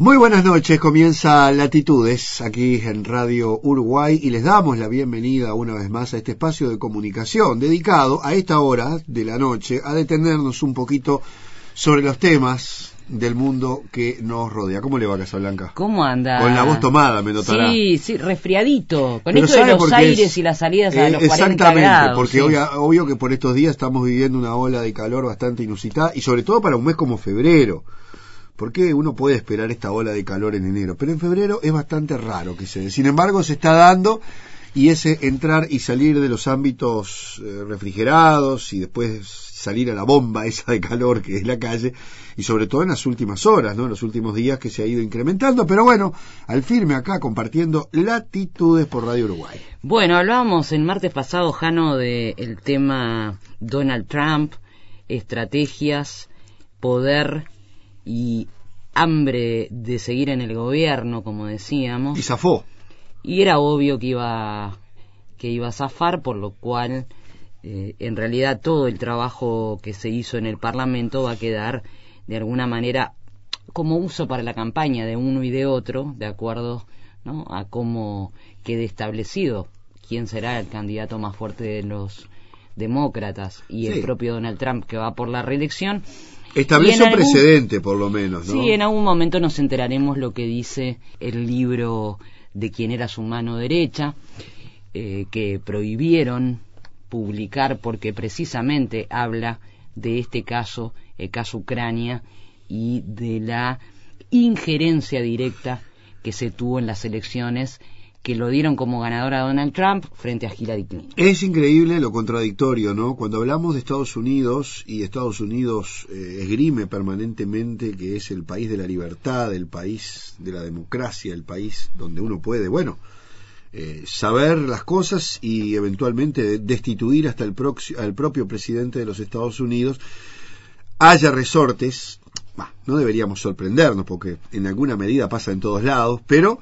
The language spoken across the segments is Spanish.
Muy buenas noches, comienza Latitudes aquí en Radio Uruguay y les damos la bienvenida una vez más a este espacio de comunicación dedicado a esta hora de la noche a detenernos un poquito sobre los temas del mundo que nos rodea. ¿Cómo le va Casablanca? ¿Cómo anda? Con la voz tomada, me notará. Sí, sí, resfriadito. Con esto de los aires y las salidas a los 40 grados. porque obvio que por estos días estamos viviendo una ola de calor bastante inusitada y sobre todo para un mes como febrero porque uno puede esperar esta ola de calor en enero, pero en febrero es bastante raro que se dé. Sin embargo, se está dando y ese entrar y salir de los ámbitos eh, refrigerados y después salir a la bomba esa de calor que es la calle y sobre todo en las últimas horas, ¿no? En los últimos días que se ha ido incrementando, pero bueno, al firme acá compartiendo latitudes por Radio Uruguay. Bueno, hablábamos el martes pasado, Jano, del tema Donald Trump, estrategias, poder y hambre de seguir en el gobierno, como decíamos. Y zafó. Y era obvio que iba, que iba a zafar, por lo cual eh, en realidad todo el trabajo que se hizo en el Parlamento va a quedar de alguna manera como uso para la campaña de uno y de otro, de acuerdo ¿no? a cómo quede establecido quién será el candidato más fuerte de los demócratas y el propio Donald Trump que va por la reelección Establece un precedente, por lo menos, ¿no? Sí, en algún momento nos enteraremos lo que dice el libro de quien era su mano derecha, eh, que prohibieron publicar porque precisamente habla de este caso, el caso Ucrania, y de la injerencia directa que se tuvo en las elecciones que lo dieron como ganador a Donald Trump frente a Hillary Clinton. Es increíble lo contradictorio, ¿no? Cuando hablamos de Estados Unidos y Estados Unidos eh, esgrime permanentemente que es el país de la libertad, el país de la democracia, el país donde uno puede, bueno, eh, saber las cosas y eventualmente destituir hasta el al propio presidente de los Estados Unidos, haya resortes, no deberíamos sorprendernos porque en alguna medida pasa en todos lados, pero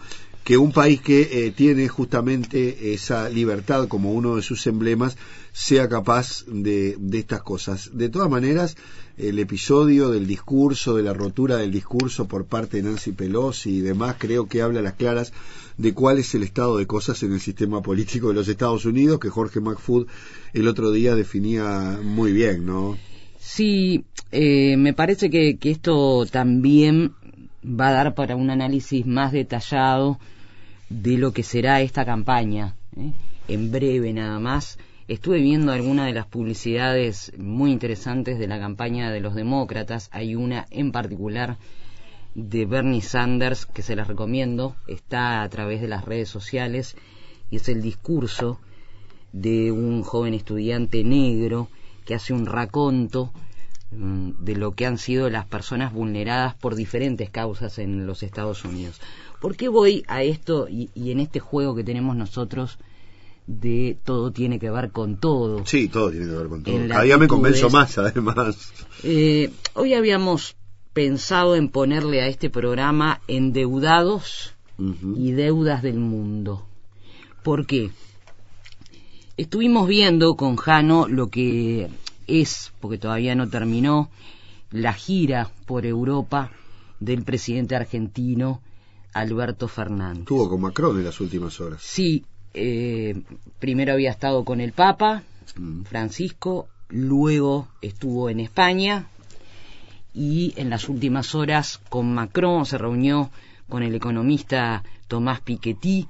que un país que eh, tiene justamente esa libertad como uno de sus emblemas sea capaz de, de, estas cosas. De todas maneras, el episodio del discurso, de la rotura del discurso por parte de Nancy Pelosi y demás, creo que habla a las claras de cuál es el estado de cosas en el sistema político de los Estados Unidos, que Jorge McFood el otro día definía muy bien, ¿no? Sí, eh, me parece que, que esto también va a dar para un análisis más detallado de lo que será esta campaña. ¿eh? En breve nada más. Estuve viendo algunas de las publicidades muy interesantes de la campaña de los demócratas. Hay una en particular de Bernie Sanders que se las recomiendo. Está a través de las redes sociales y es el discurso de un joven estudiante negro que hace un raconto mm, de lo que han sido las personas vulneradas por diferentes causas en los Estados Unidos. ¿Por qué voy a esto y, en este juego que tenemos nosotros de todo tiene que ver con todo? Sí, todo tiene que ver con todo. Cada día me convenzo más, además. Eh, hoy habíamos pensado en ponerle a este programa endeudados y deudas del mundo. ¿Por qué? Estuvimos viendo con Jano lo que es, porque todavía no terminó, la gira por Europa del presidente argentino Alberto Fernández. Estuvo con Macron en las últimas horas. Sí, eh, primero había estado con el Papa, mm. Francisco, luego estuvo en España y en las últimas horas con Macron se reunió con el economista Tomás Piketty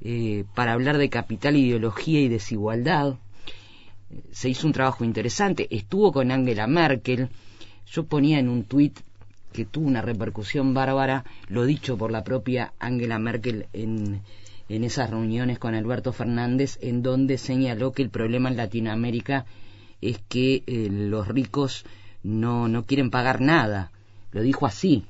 eh, para hablar de capital, ideología y desigualdad. Se hizo un trabajo interesante. Estuvo con Angela Merkel. Yo ponía en un tuit que tuvo una repercusión bárbara, lo dicho por la propia Angela Merkel en, en esas reuniones con Alberto Fernández, en donde señaló que el problema en Latinoamérica es que eh, los ricos no, no quieren pagar nada. Lo dijo así.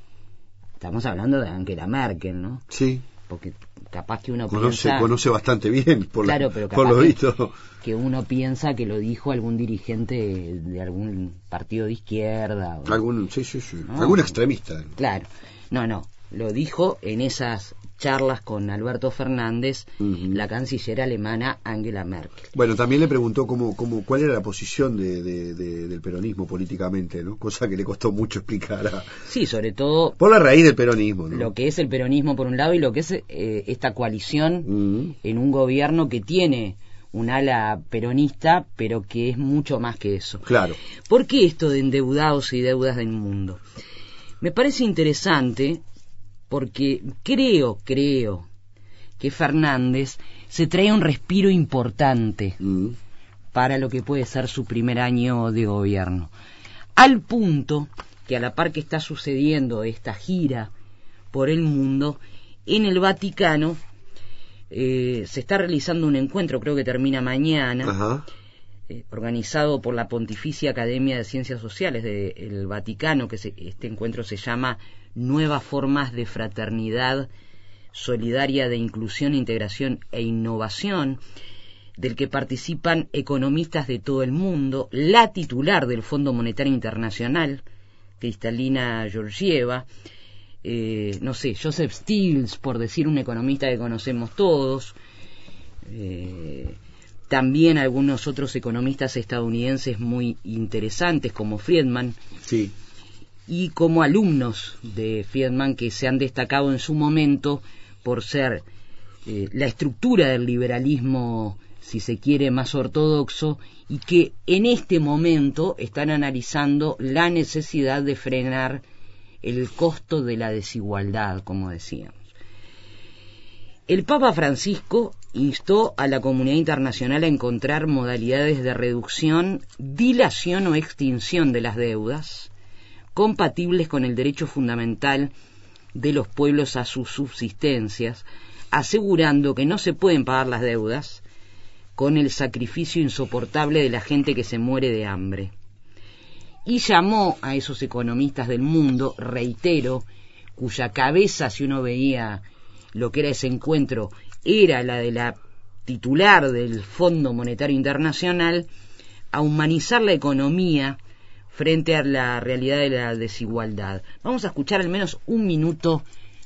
Estamos hablando de Angela Merkel, ¿no? Sí. Porque capaz que uno conoce, piensa... Conoce bastante bien, por, claro, pero por lo visto. Que, uno piensa que lo dijo algún dirigente de algún partido de izquierda. algún, sí, sí, sí. Algún extremista. Claro. No, no. Lo dijo en esas charlas con Alberto Fernández, la canciller alemana Angela Merkel. Bueno, también le preguntó cómo, cómo, cuál era la posición de, del peronismo políticamente, ¿no? Cosa que le costó mucho explicar. A... Sí, sobre todo... Por la raíz del peronismo, ¿no? Lo que es el peronismo por un lado y lo que es eh, esta coalición en un gobierno que tiene un ala peronista, pero que es mucho más que eso. Claro. ¿Por qué esto de endeudados y deudas del mundo? Me parece interesante porque creo, creo que Fernández se trae un respiro importante mm. para lo que puede ser su primer año de gobierno. Al punto que a la par que está sucediendo esta gira por el mundo, en el Vaticano eh, se está realizando un encuentro, creo que termina mañana, eh, organizado por la Pontificia Academia de Ciencias Sociales del Vaticano, que este encuentro se llama Nuevas Formas de Fraternidad Solidaria de Inclusión, Integración e Innovación, del que participan economistas de todo el mundo, la titular del Fondo Monetario Internacional, Cristalina Georgieva, eh, no sé, Joseph Stiles, por decir un economista que conocemos todos, eh, también algunos otros economistas estadounidenses muy interesantes como Friedman, sí. y como alumnos de Friedman que se han destacado en su momento por ser eh, la estructura del liberalismo, si se quiere, más ortodoxo, y que en este momento están analizando la necesidad de frenar el costo de la desigualdad, como decíamos. El Papa Francisco instó a la comunidad internacional a encontrar modalidades de reducción, dilación o extinción de las deudas compatibles con el derecho fundamental de los pueblos a sus subsistencias, asegurando que no se pueden pagar las deudas con el sacrificio insoportable de la gente que se muere de hambre. Y llamó a esos economistas del mundo, reitero, cuya cabeza, si uno veía lo que era ese encuentro, era la de la titular del Fondo Monetario Internacional, a humanizar la economía frente a la realidad de la desigualdad. Vamos a escuchar al menos un minuto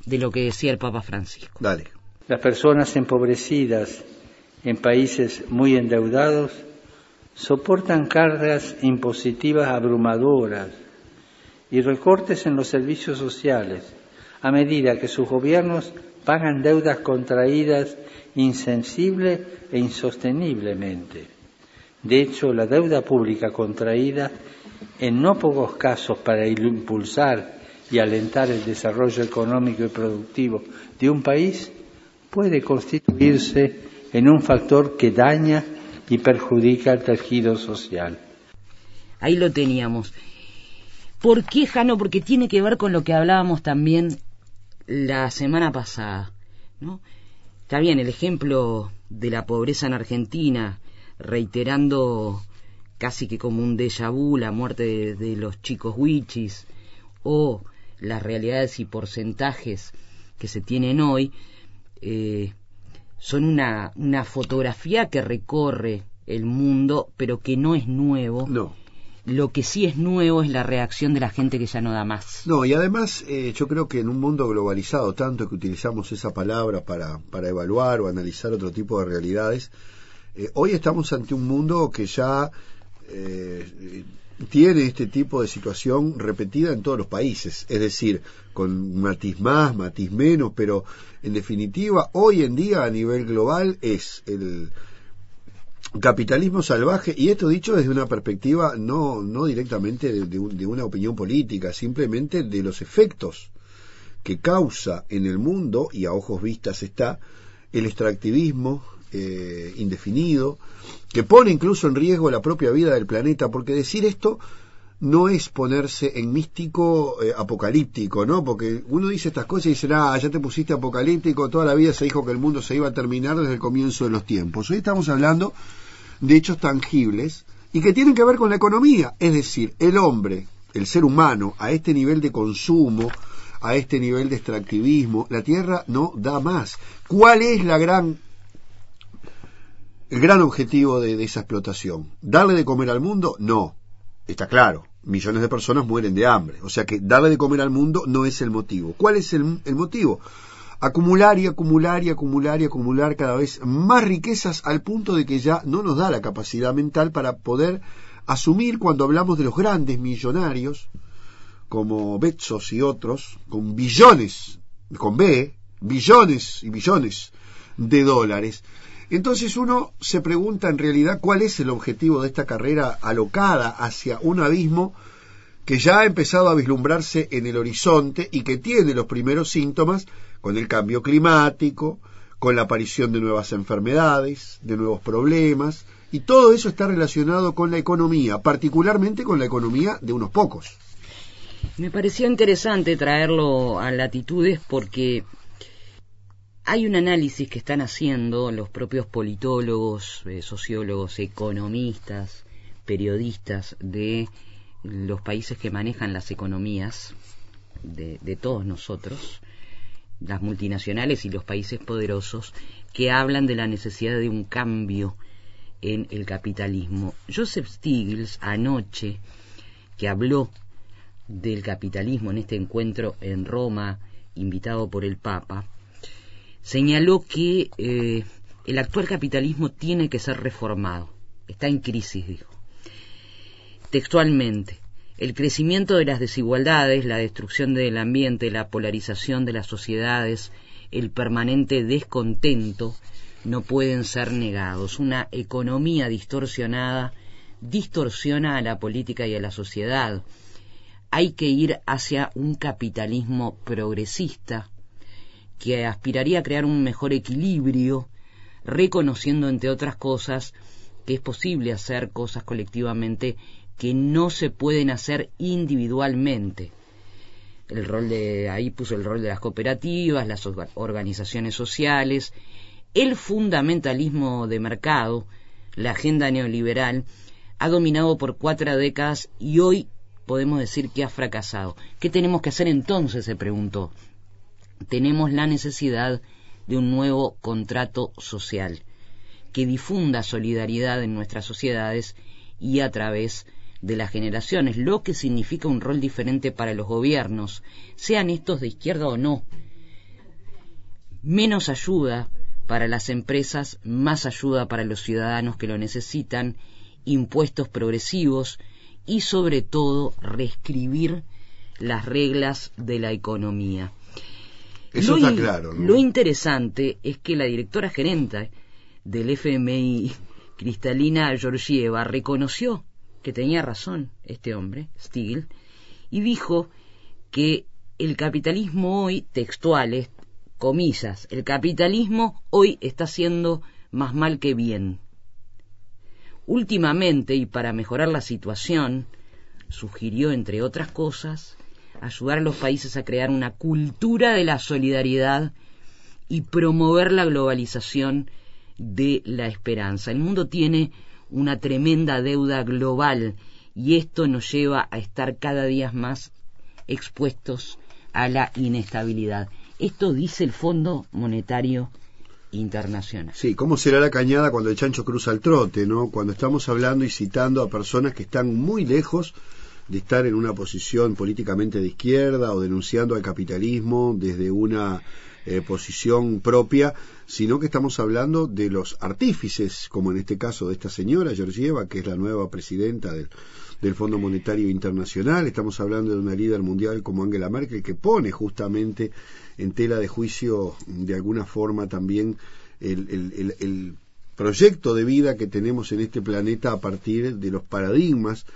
de lo que decía el Papa Francisco. Dale. Las personas empobrecidas en países muy endeudados soportan cargas impositivas abrumadoras y recortes en los servicios sociales a medida que sus gobiernos pagan deudas contraídas insensible e insosteniblemente. De hecho, la deuda pública contraída, en no pocos casos para impulsar y alentar el desarrollo económico y productivo de un país, puede constituirse en un factor que daña y perjudica el tejido social. Ahí lo teníamos. ¿Por qué, Jano? Porque tiene que ver con lo que hablábamos también la semana pasada. ¿no? Está bien, el ejemplo de la pobreza en Argentina, reiterando casi que como un déjà vu la muerte de, los chicos wichis o las realidades y porcentajes que se tienen hoy, eh, son una, una fotografía que recorre el mundo, pero que no es nuevo. No. Lo que sí es nuevo es la reacción de la gente que ya no da más. No, y además eh, yo creo que en un mundo globalizado, tanto que utilizamos esa palabra para, para evaluar o analizar otro tipo de realidades, eh, hoy estamos ante un mundo que ya eh, tiene este tipo de situación repetida en todos los países, es decir, con matiz más, matiz menos, pero en definitiva, hoy en día a nivel global es el capitalismo salvaje, y esto dicho desde una perspectiva no, no directamente de, una opinión política, simplemente de los efectos que causa en el mundo, y a ojos vistas está, el extractivismo, eh, indefinido, que pone incluso en riesgo la propia vida del planeta, porque decir esto no es ponerse en místico eh, apocalíptico, ¿no? Porque uno dice estas cosas y dice, ah, ya te pusiste apocalíptico, toda la vida se dijo que el mundo se iba a terminar desde el comienzo de los tiempos. Hoy estamos hablando de hechos tangibles y que tienen que ver con la economía, es decir, el hombre, el ser humano, a este nivel de consumo, a este nivel de extractivismo, la Tierra no da más. ¿Cuál es la gran el gran objetivo de, esa explotación. ¿Darle de comer al mundo? No. Está claro. Millones de personas mueren de hambre. O sea que darle de comer al mundo no es el motivo. ¿Cuál es el, motivo? acumular y acumular y acumular y acumular cada vez más riquezas al punto de que ya no nos da la capacidad mental para poder asumir cuando hablamos de los grandes millonarios, como Bezos y otros, con billones, con B, billones y billones de dólares. Entonces uno se pregunta en realidad cuál es el objetivo de esta carrera alocada hacia un abismo que ya ha empezado a vislumbrarse en el horizonte y que tiene los primeros síntomas con el cambio climático, con la aparición de nuevas enfermedades, de nuevos problemas, y todo eso está relacionado con la economía, particularmente con la economía de unos pocos. Me pareció interesante traerlo a latitudes porque hay un análisis que están haciendo los propios politólogos, eh, sociólogos, economistas, periodistas de los países que manejan las economías de, de todos nosotros, las multinacionales y los países poderosos, que hablan de la necesidad de un cambio en el capitalismo. Joseph Stiglitz anoche, que habló del capitalismo en este encuentro en Roma, invitado por el Papa, señaló que eh, el actual capitalismo tiene que ser reformado. Está en crisis, dijo. Textualmente, el crecimiento de las desigualdades, la destrucción del ambiente, la polarización de las sociedades, el permanente descontento, no pueden ser negados. Una economía distorsionada distorsiona a la política y a la sociedad. Hay que ir hacia un capitalismo progresista que aspiraría a crear un mejor equilibrio, reconociendo, entre otras cosas, que es posible hacer cosas colectivamente que no se pueden hacer individualmente. El rol de ahí puso el rol de las cooperativas, las organizaciones sociales, el fundamentalismo de mercado, la agenda neoliberal, ha dominado por cuatro décadas y hoy podemos decir que ha fracasado. ¿Qué tenemos que hacer entonces? se preguntó. Tenemos la necesidad de un nuevo contrato social que difunda solidaridad en nuestras sociedades y a través de las generaciones, lo que significa un rol diferente para los gobiernos, sean estos de izquierda o no. Menos ayuda para las empresas, más ayuda para los ciudadanos que lo necesitan, impuestos progresivos y sobre todo reescribir las reglas de la economía. Eso está claro. Lo interesante es que la directora gerente del FMI, Cristalina Georgieva, reconoció que tenía razón este hombre, Stigl, y dijo que el capitalismo hoy, textual, comillas, el capitalismo hoy está haciendo más mal que bien. Últimamente, y para mejorar la situación, sugirió, entre otras cosas, ayudar a los países a crear una cultura de la solidaridad y promover la globalización de la esperanza. El mundo tiene una tremenda deuda global y esto nos lleva a estar cada día más expuestos a la inestabilidad. Esto dice el Fondo Monetario Internacional. Sí, ¿cómo será la cañada cuando el chancho cruza el trote, no? Cuando estamos hablando y citando a personas que están muy lejos de estar en una posición políticamente de izquierda o denunciando al capitalismo desde una eh, posición propia, sino que estamos hablando de los artífices, como en este caso de esta señora Georgieva, que es la nueva presidenta del, del Fondo Monetario Internacional, estamos hablando de una líder mundial como Angela Merkel, que pone justamente en tela de juicio de alguna forma también el, proyecto de vida que tenemos en este planeta a partir de los paradigmas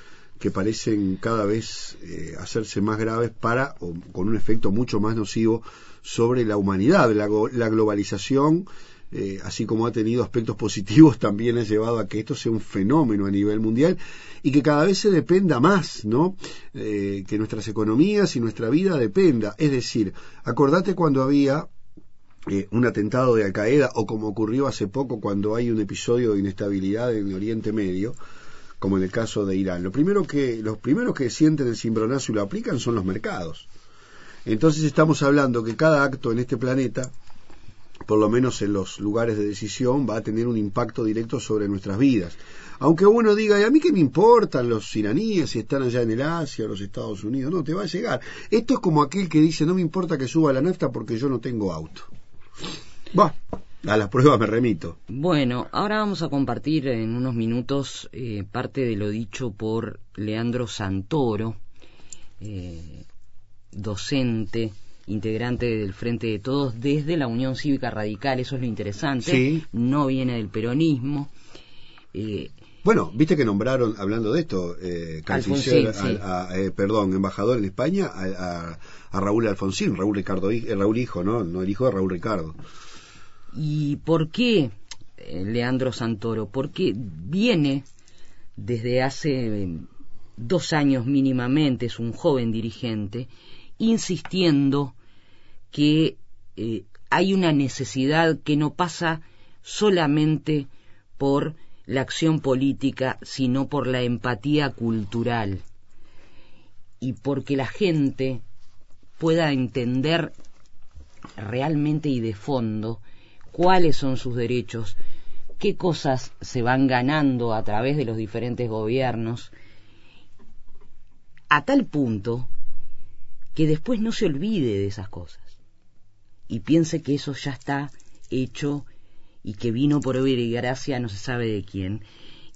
que parecen cada vez eh, hacerse más graves para, o con un efecto mucho más nocivo sobre la humanidad. La, la globalización, eh, así como ha tenido aspectos positivos, también ha llevado a que esto sea un fenómeno a nivel mundial y que cada vez se dependa más, ¿no? Eh, que nuestras economías y nuestra vida dependa. Es decir, acordate cuando había eh, un atentado de Al Qaeda o como ocurrió hace poco cuando hay un episodio de inestabilidad en Oriente Medio, como en el caso de Irán. Lo primero que, los primeros que sienten el cimbronazo y lo aplican son los mercados. Entonces estamos hablando que cada acto en este planeta por lo menos en los lugares de decisión, va a tener un impacto directo sobre nuestras vidas. Aunque uno diga, ¿y a mí qué me importan los iraníes si están allá en el Asia o los Estados Unidos? No, te va a llegar. Esto es como aquel que dice, no me importa que suba la nafta porque yo no tengo auto. Va, a las pruebas me remito. Bueno, ahora vamos a compartir en unos minutos eh, parte de lo dicho por Leandro Santoro, eh, docente, integrante del Frente de Todos desde la Unión Cívica Radical, eso es lo interesante, no viene del peronismo. Eh, bueno, viste que nombraron, hablando de esto, eh, canciller, eh, perdón, embajador en España, a, Raúl Alfonsín, Raúl Ricardo, eh, Raúl hijo, ¿no? No el hijo de Raúl Ricardo. ¿Y por qué Leandro Santoro? Porque viene desde hace dos años mínimamente, es un joven dirigente, insistiendo que hay una necesidad que no pasa solamente por la acción política, sino por la empatía cultural y porque la gente pueda entender realmente y de fondo cuáles son sus derechos, qué cosas se van ganando a través de los diferentes gobiernos, a tal punto que después no se olvide de esas cosas y piense que eso ya está hecho y que vino por obra y gracia no se sabe de quién,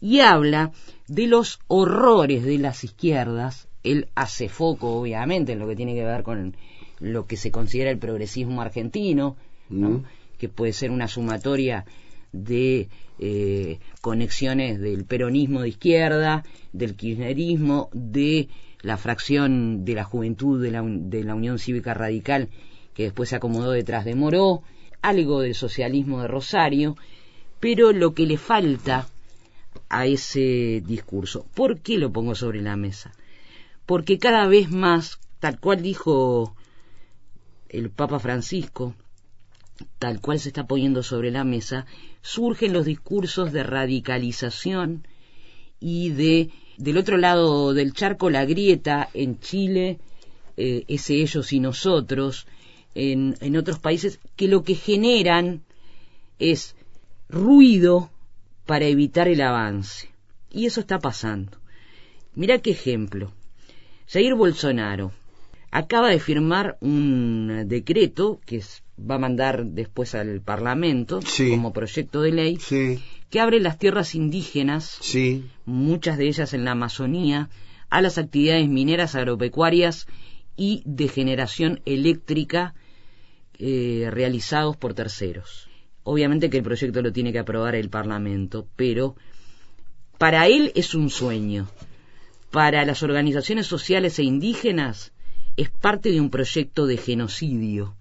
y habla de los horrores de las izquierdas, él hace foco obviamente en lo que tiene que ver con lo que se considera el progresismo argentino, mm. Que puede ser una sumatoria de eh, conexiones del peronismo de izquierda, del kirchnerismo, de la fracción de la juventud de la, de la Unión Cívica Radical que después se acomodó detrás de Moró, algo del socialismo de Rosario, pero lo que le falta a ese discurso. ¿Por qué lo pongo sobre la mesa? Porque cada vez más, tal cual dijo el Papa Francisco, tal cual se está poniendo sobre la mesa, surgen los discursos de radicalización y de del otro lado del charco la grieta en Chile, eh, ese ellos y nosotros, en, otros países que lo que generan es ruido para evitar el avance. Y eso está pasando. Mira qué ejemplo. Jair Bolsonaro acaba de firmar un decreto que va a mandar después al Parlamento como proyecto de ley que abre las tierras indígenas, muchas de ellas en la Amazonía, a las actividades mineras, agropecuarias y de generación eléctrica eh, realizados por terceros. Obviamente que el proyecto lo tiene que aprobar el Parlamento, pero para él es un sueño. Para las organizaciones sociales e indígenas es parte de un proyecto de genocidio.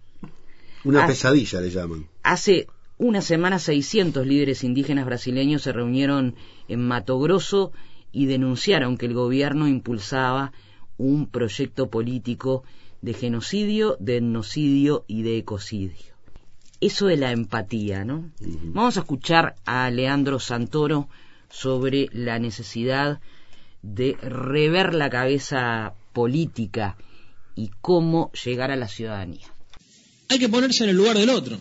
Una pesadilla le llaman. Hace una semana 600 líderes indígenas brasileños se reunieron en Mato Grosso y denunciaron que el gobierno impulsaba un proyecto político de genocidio, de etnocidio y de ecocidio. Eso de la empatía, ¿no? Vamos a escuchar a Leandro Santoro sobre la necesidad de rever la cabeza política y cómo llegar a la ciudadanía. Hay que ponerse en el lugar del otro.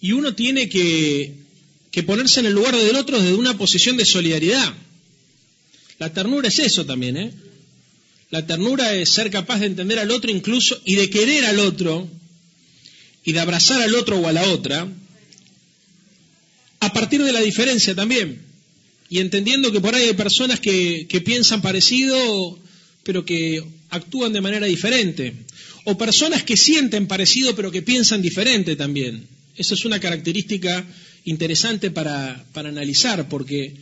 Y uno tiene que, que ponerse en el lugar del otro desde una posición de solidaridad. La ternura es eso también, ¿eh? La ternura es ser capaz de entender al otro incluso y de querer al otro y de abrazar al otro o a la otra a partir de la diferencia también. Y entendiendo que por ahí hay personas que, piensan parecido pero que actúan de manera diferente. O personas que sienten parecido pero que piensan diferente también. Esa es una característica interesante para, para analizar porque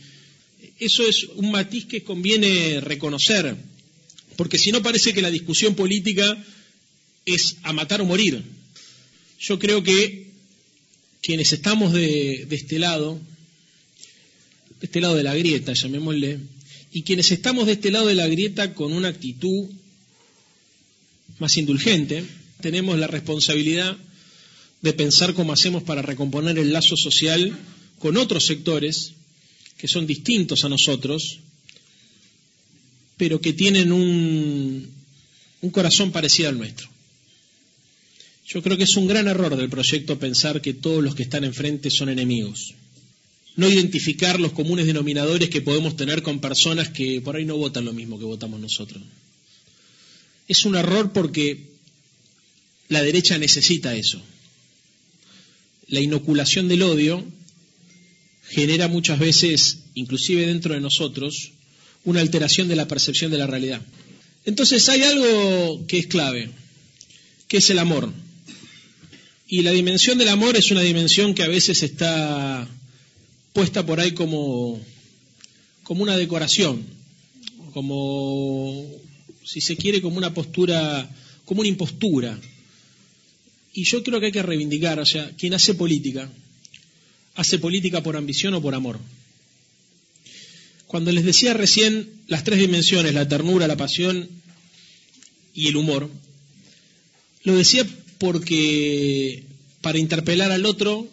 eso es un matiz que conviene reconocer porque si no parece que la discusión política es a matar o morir. Yo creo que quienes estamos de, este lado, de este lado de la grieta, llamémosle, y quienes estamos de este lado de la grieta con una actitud más indulgente, tenemos la responsabilidad de pensar cómo hacemos para recomponer el lazo social con otros sectores que son distintos a nosotros pero que tienen un, corazón parecido al nuestro. Yo creo que es un gran error del proyecto pensar que todos los que están enfrente son enemigos. No identificar los comunes denominadores que podemos tener con personas que por ahí no votan lo mismo que votamos nosotros. Es un error porque la derecha necesita eso. La inoculación del odio genera muchas veces, inclusive dentro de nosotros, una alteración de la percepción de la realidad. Entonces hay algo que es clave, que es el amor. Y la dimensión del amor es una dimensión que a veces está puesta por ahí como, como una decoración, como, si se quiere, como una postura, como una impostura. Y yo creo que hay que reivindicar, o sea, quien hace política, hace política por ambición o por amor. Cuando les decía recién las tres dimensiones, la ternura, la pasión y el humor, lo decía porque para interpelar al otro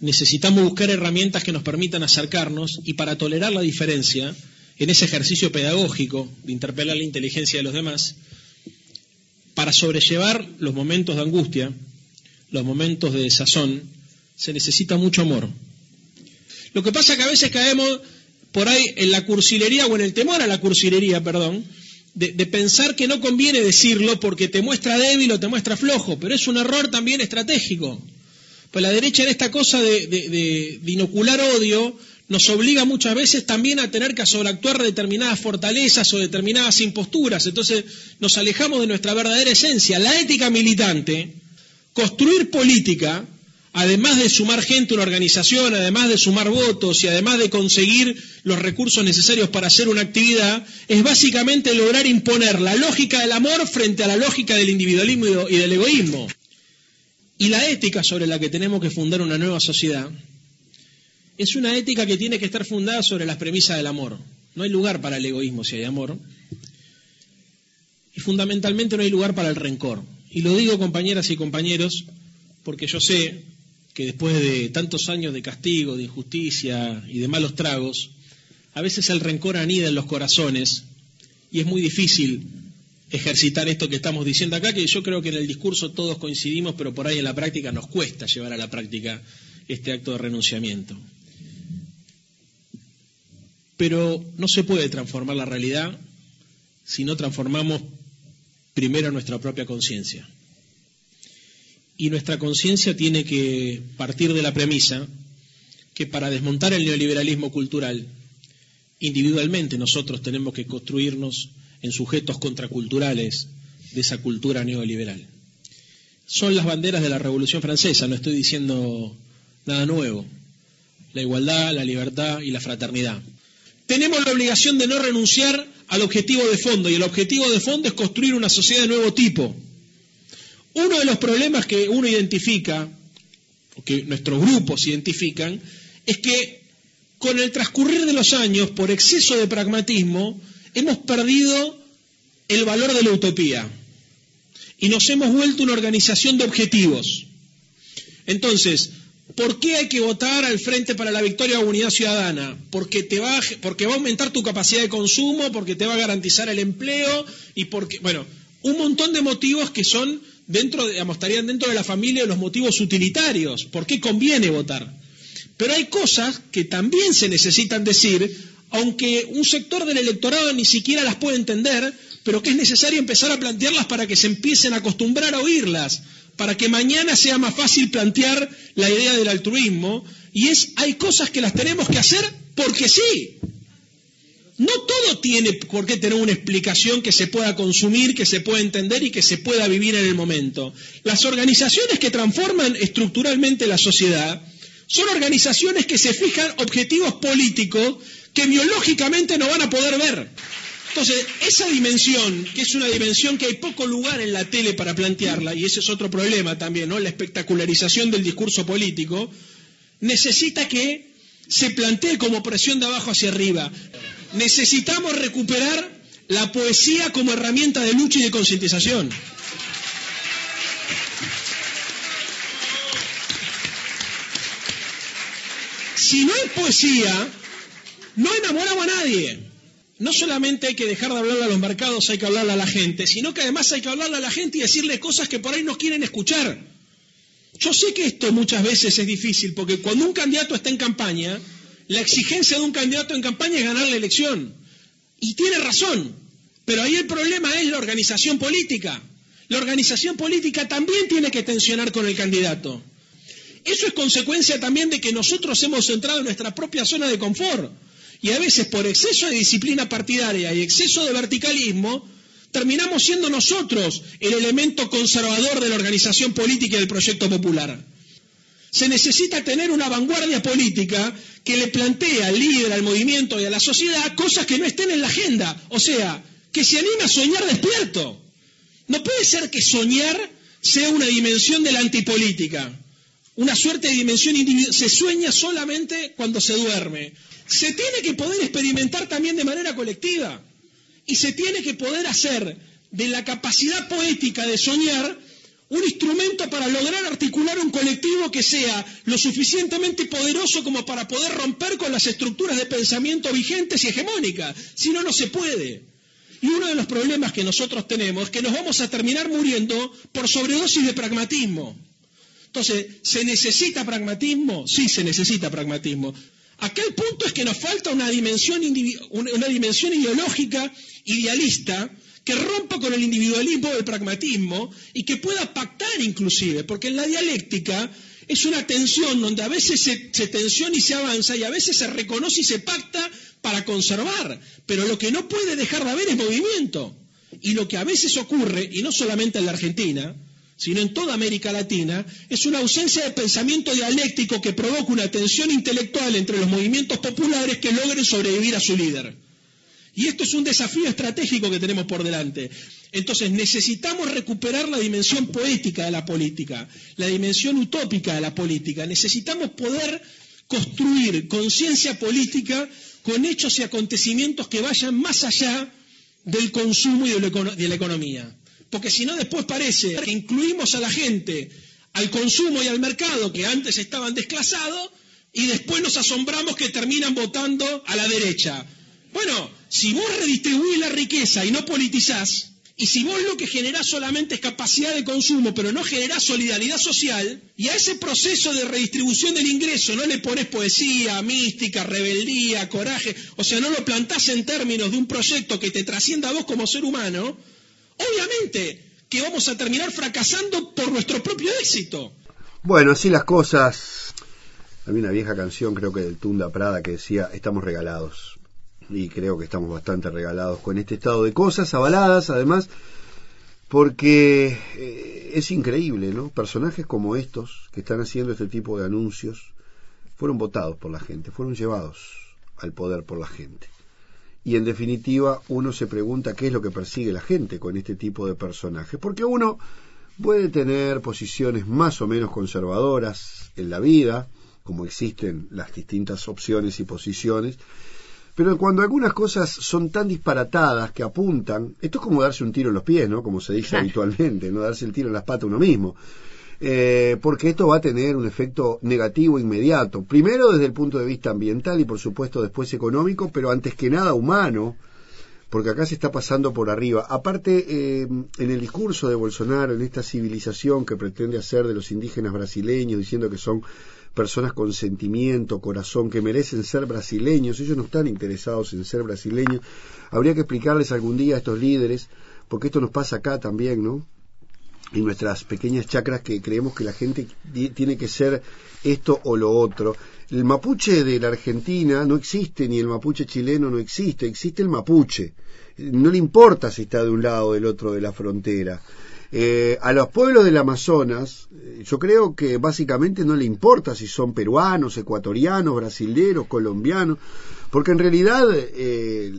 necesitamos buscar herramientas que nos permitan acercarnos y para tolerar la diferencia en ese ejercicio pedagógico de interpelar la inteligencia de los demás, para sobrellevar los momentos de angustia, los momentos de desazón, se necesita mucho amor. Lo que pasa es que a veces caemos por ahí en la cursilería o en el temor a la cursilería, perdón, de, pensar que no conviene decirlo porque te muestra débil o te muestra flojo, pero es un error también estratégico. Pues la derecha en esta cosa de, de, inocular odio nos obliga muchas veces también a tener que sobreactuar determinadas fortalezas o determinadas imposturas. Entonces nos alejamos de nuestra verdadera esencia. La ética militante, construir política, además de sumar gente a una organización, además de sumar votos y además de conseguir los recursos necesarios para hacer una actividad, es básicamente lograr imponer la lógica del amor frente a la lógica del individualismo y del egoísmo. Y la ética sobre la que tenemos que fundar una nueva sociedad es una ética que tiene que estar fundada sobre las premisas del amor. No hay lugar para el egoísmo si hay amor. Y fundamentalmente no hay lugar para el rencor. Y lo digo, compañeras y compañeros, porque yo sé que después de tantos años de castigo, de injusticia y de malos tragos, a veces el rencor anida en los corazones y es muy difícil ejercitar esto que estamos diciendo acá, que yo creo que en el discurso todos coincidimos, pero por ahí en la práctica nos cuesta llevar a la práctica este acto de renunciamiento. Pero no se puede transformar la realidad si no transformamos primero nuestra propia conciencia y nuestra conciencia tiene que partir de la premisa que para desmontar el neoliberalismo cultural, individualmente nosotros tenemos que construirnos en sujetos contraculturales de esa cultura neoliberal. Son las banderas de la Revolución Francesa, no estoy diciendo nada nuevo. La igualdad, la libertad y la fraternidad. Tenemos la obligación de no renunciar al objetivo de fondo, y el objetivo de fondo es construir una sociedad de nuevo tipo, uno de los problemas que uno identifica, o que nuestros grupos identifican, es que con el transcurrir de los años, por exceso de pragmatismo, hemos perdido el valor de la utopía y nos hemos vuelto una organización de objetivos. Entonces, ¿por qué hay que votar al Frente para la Victoria o Unidad Ciudadana? Porque, te va, porque va a aumentar tu capacidad de consumo, porque te va a garantizar el empleo y porque, bueno, un montón de motivos que son dentro, digamos, estarían dentro de la familia de los motivos utilitarios. ¿Por qué conviene votar? Pero hay cosas que también se necesitan decir, aunque un sector del electorado ni siquiera las puede entender, pero que es necesario empezar a plantearlas para que se empiecen a acostumbrar a oírlas, para que mañana sea más fácil plantear la idea del altruismo. Y es, hay cosas que las tenemos que hacer porque sí, no todo tiene por qué tener una explicación que se pueda consumir, que se pueda entender y que se pueda vivir en el momento. Las organizaciones que transforman estructuralmente la sociedad son organizaciones que se fijan objetivos políticos que biológicamente no van a poder ver. Entonces, esa dimensión, que es una dimensión que hay poco lugar en la tele para plantearla, y ese es otro problema también, ¿no? La espectacularización del discurso político, necesita que se plantee como presión de abajo hacia arriba necesitamos recuperar la poesía como herramienta de lucha y de concientización. Si no hay poesía, no enamoramos a nadie. No solamente hay que dejar de hablarle a los mercados, hay que hablarle a la gente, sino que además hay que hablarle a la gente y decirle cosas que por ahí no quieren escuchar. Yo sé que esto muchas veces es difícil, porque cuando un candidato está en campaña, la exigencia de un candidato en campaña es ganar la elección. Y tiene razón, pero ahí el problema es la organización política. La organización política también tiene que tensionar con el candidato. Eso es consecuencia también de que nosotros hemos entrado en nuestra propia zona de confort. Y a veces por exceso de disciplina partidaria y exceso de verticalismo, terminamos siendo nosotros el elemento conservador de la organización política y del proyecto popular. Se necesita tener una vanguardia política que le plantee al líder, al movimiento y a la sociedad cosas que no estén en la agenda. O sea, que se anime a soñar despierto. No puede ser que soñar sea una dimensión de la antipolítica. Una suerte de dimensión individual. Se sueña solamente cuando se duerme. Se tiene que poder experimentar también de manera colectiva. Y se tiene que poder hacer de la capacidad poética de soñar un instrumento para lograr articular un colectivo que sea lo suficientemente poderoso como para poder romper con las estructuras de pensamiento vigentes y hegemónicas. Si no, no se puede. Y uno de los problemas que nosotros tenemos es que nos vamos a terminar muriendo por sobredosis de pragmatismo. Entonces, ¿se necesita pragmatismo? Sí, se necesita pragmatismo. Aquel punto es que nos falta una dimensión, una dimensión ideológica, idealista, que rompa con el individualismo del pragmatismo y que pueda pactar inclusive, porque en la dialéctica es una tensión donde a veces se, se tensiona y se avanza y a veces se reconoce y se pacta para conservar, pero lo que no puede dejar de haber es movimiento. Y lo que a veces ocurre, y no solamente en la Argentina, sino en toda América Latina, es una ausencia de pensamiento dialéctico que provoca una tensión intelectual entre los movimientos populares que logren sobrevivir a su líder. Y esto es un desafío estratégico que tenemos por delante. Entonces necesitamos recuperar la dimensión poética de la política, la dimensión utópica de la política. Necesitamos poder construir conciencia política con hechos y acontecimientos que vayan más allá del consumo y de la economía. Porque si no, después parece que incluimos a la gente al consumo y al mercado que antes estaban desclasados y después nos asombramos que terminan votando a la derecha. Bueno, si vos redistribuís la riqueza y no politizás, y si vos lo que generás solamente es capacidad de consumo, pero no generás solidaridad social, y a ese proceso de redistribución del ingreso no le pones poesía, mística, rebeldía, coraje, o sea, no lo plantás en términos de un proyecto que te trascienda a vos como ser humano, obviamente que vamos a terminar fracasando por nuestro propio éxito. Bueno, así las cosas. Había una vieja canción, creo que del Tunda Prada, que decía, estamos regalados y creo que estamos bastante regalados con este estado de cosas, avaladas además, porque eh, es increíble, ¿no? Personajes como estos, que están haciendo este tipo de anuncios, fueron votados por la gente, fueron llevados al poder por la gente. Y en definitiva, uno se pregunta qué es lo que persigue la gente con este tipo de personajes, porque uno puede tener posiciones más o menos conservadoras en la vida, como existen las distintas opciones y posiciones, pero cuando algunas cosas son tan disparatadas que apuntan, esto es como darse un tiro en los pies, ¿no? Como se dice habitualmente, no darse el tiro en las patas uno mismo. Eh, porque esto va a tener un efecto negativo inmediato. Primero desde el punto de vista ambiental y por supuesto después económico, pero antes que nada humano, porque acá se está pasando por arriba. Aparte, eh, en el discurso de Bolsonaro, en esta civilización que pretende hacer de los indígenas brasileños, diciendo que son personas con sentimiento, corazón, que merecen ser brasileños, ellos no están interesados en ser brasileños. Habría que explicarles algún día a estos líderes, porque esto nos pasa acá también, ¿no? En nuestras pequeñas chacras que creemos que la gente tiene que ser esto o lo otro. El mapuche de la Argentina no existe, ni el mapuche chileno no existe, existe el mapuche. No le importa si está de un lado o del otro de la frontera. Eh, a los pueblos del Amazonas, eh, yo creo que básicamente no le importa si son peruanos, ecuatorianos, brasileños, colombianos, porque en realidad eh,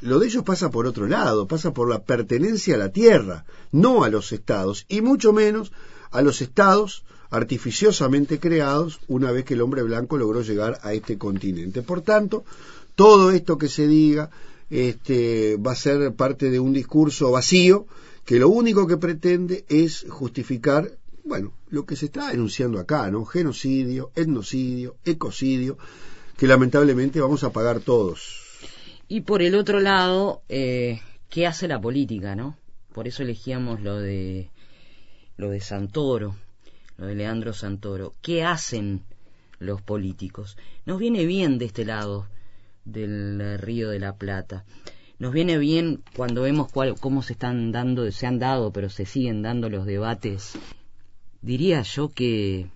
lo de ellos pasa por otro lado, pasa por la pertenencia a la tierra, no a los estados, y mucho menos a los estados artificiosamente creados una vez que el hombre blanco logró llegar a este continente. Por tanto, todo esto que se diga este, va a ser parte de un discurso vacío que lo único que pretende es justificar, bueno, lo que se está denunciando acá, ¿no? Genocidio, etnocidio, ecocidio, que lamentablemente vamos a pagar todos. Y por el otro lado, eh, ¿qué hace la política, no? Por eso elegíamos lo de lo de Santoro, lo de Leandro Santoro. ¿Qué hacen los políticos? Nos viene bien de este lado del Río de la Plata. Nos viene bien cuando vemos cuál, cómo se están dando, se han dado, pero se siguen dando los debates. Diría yo que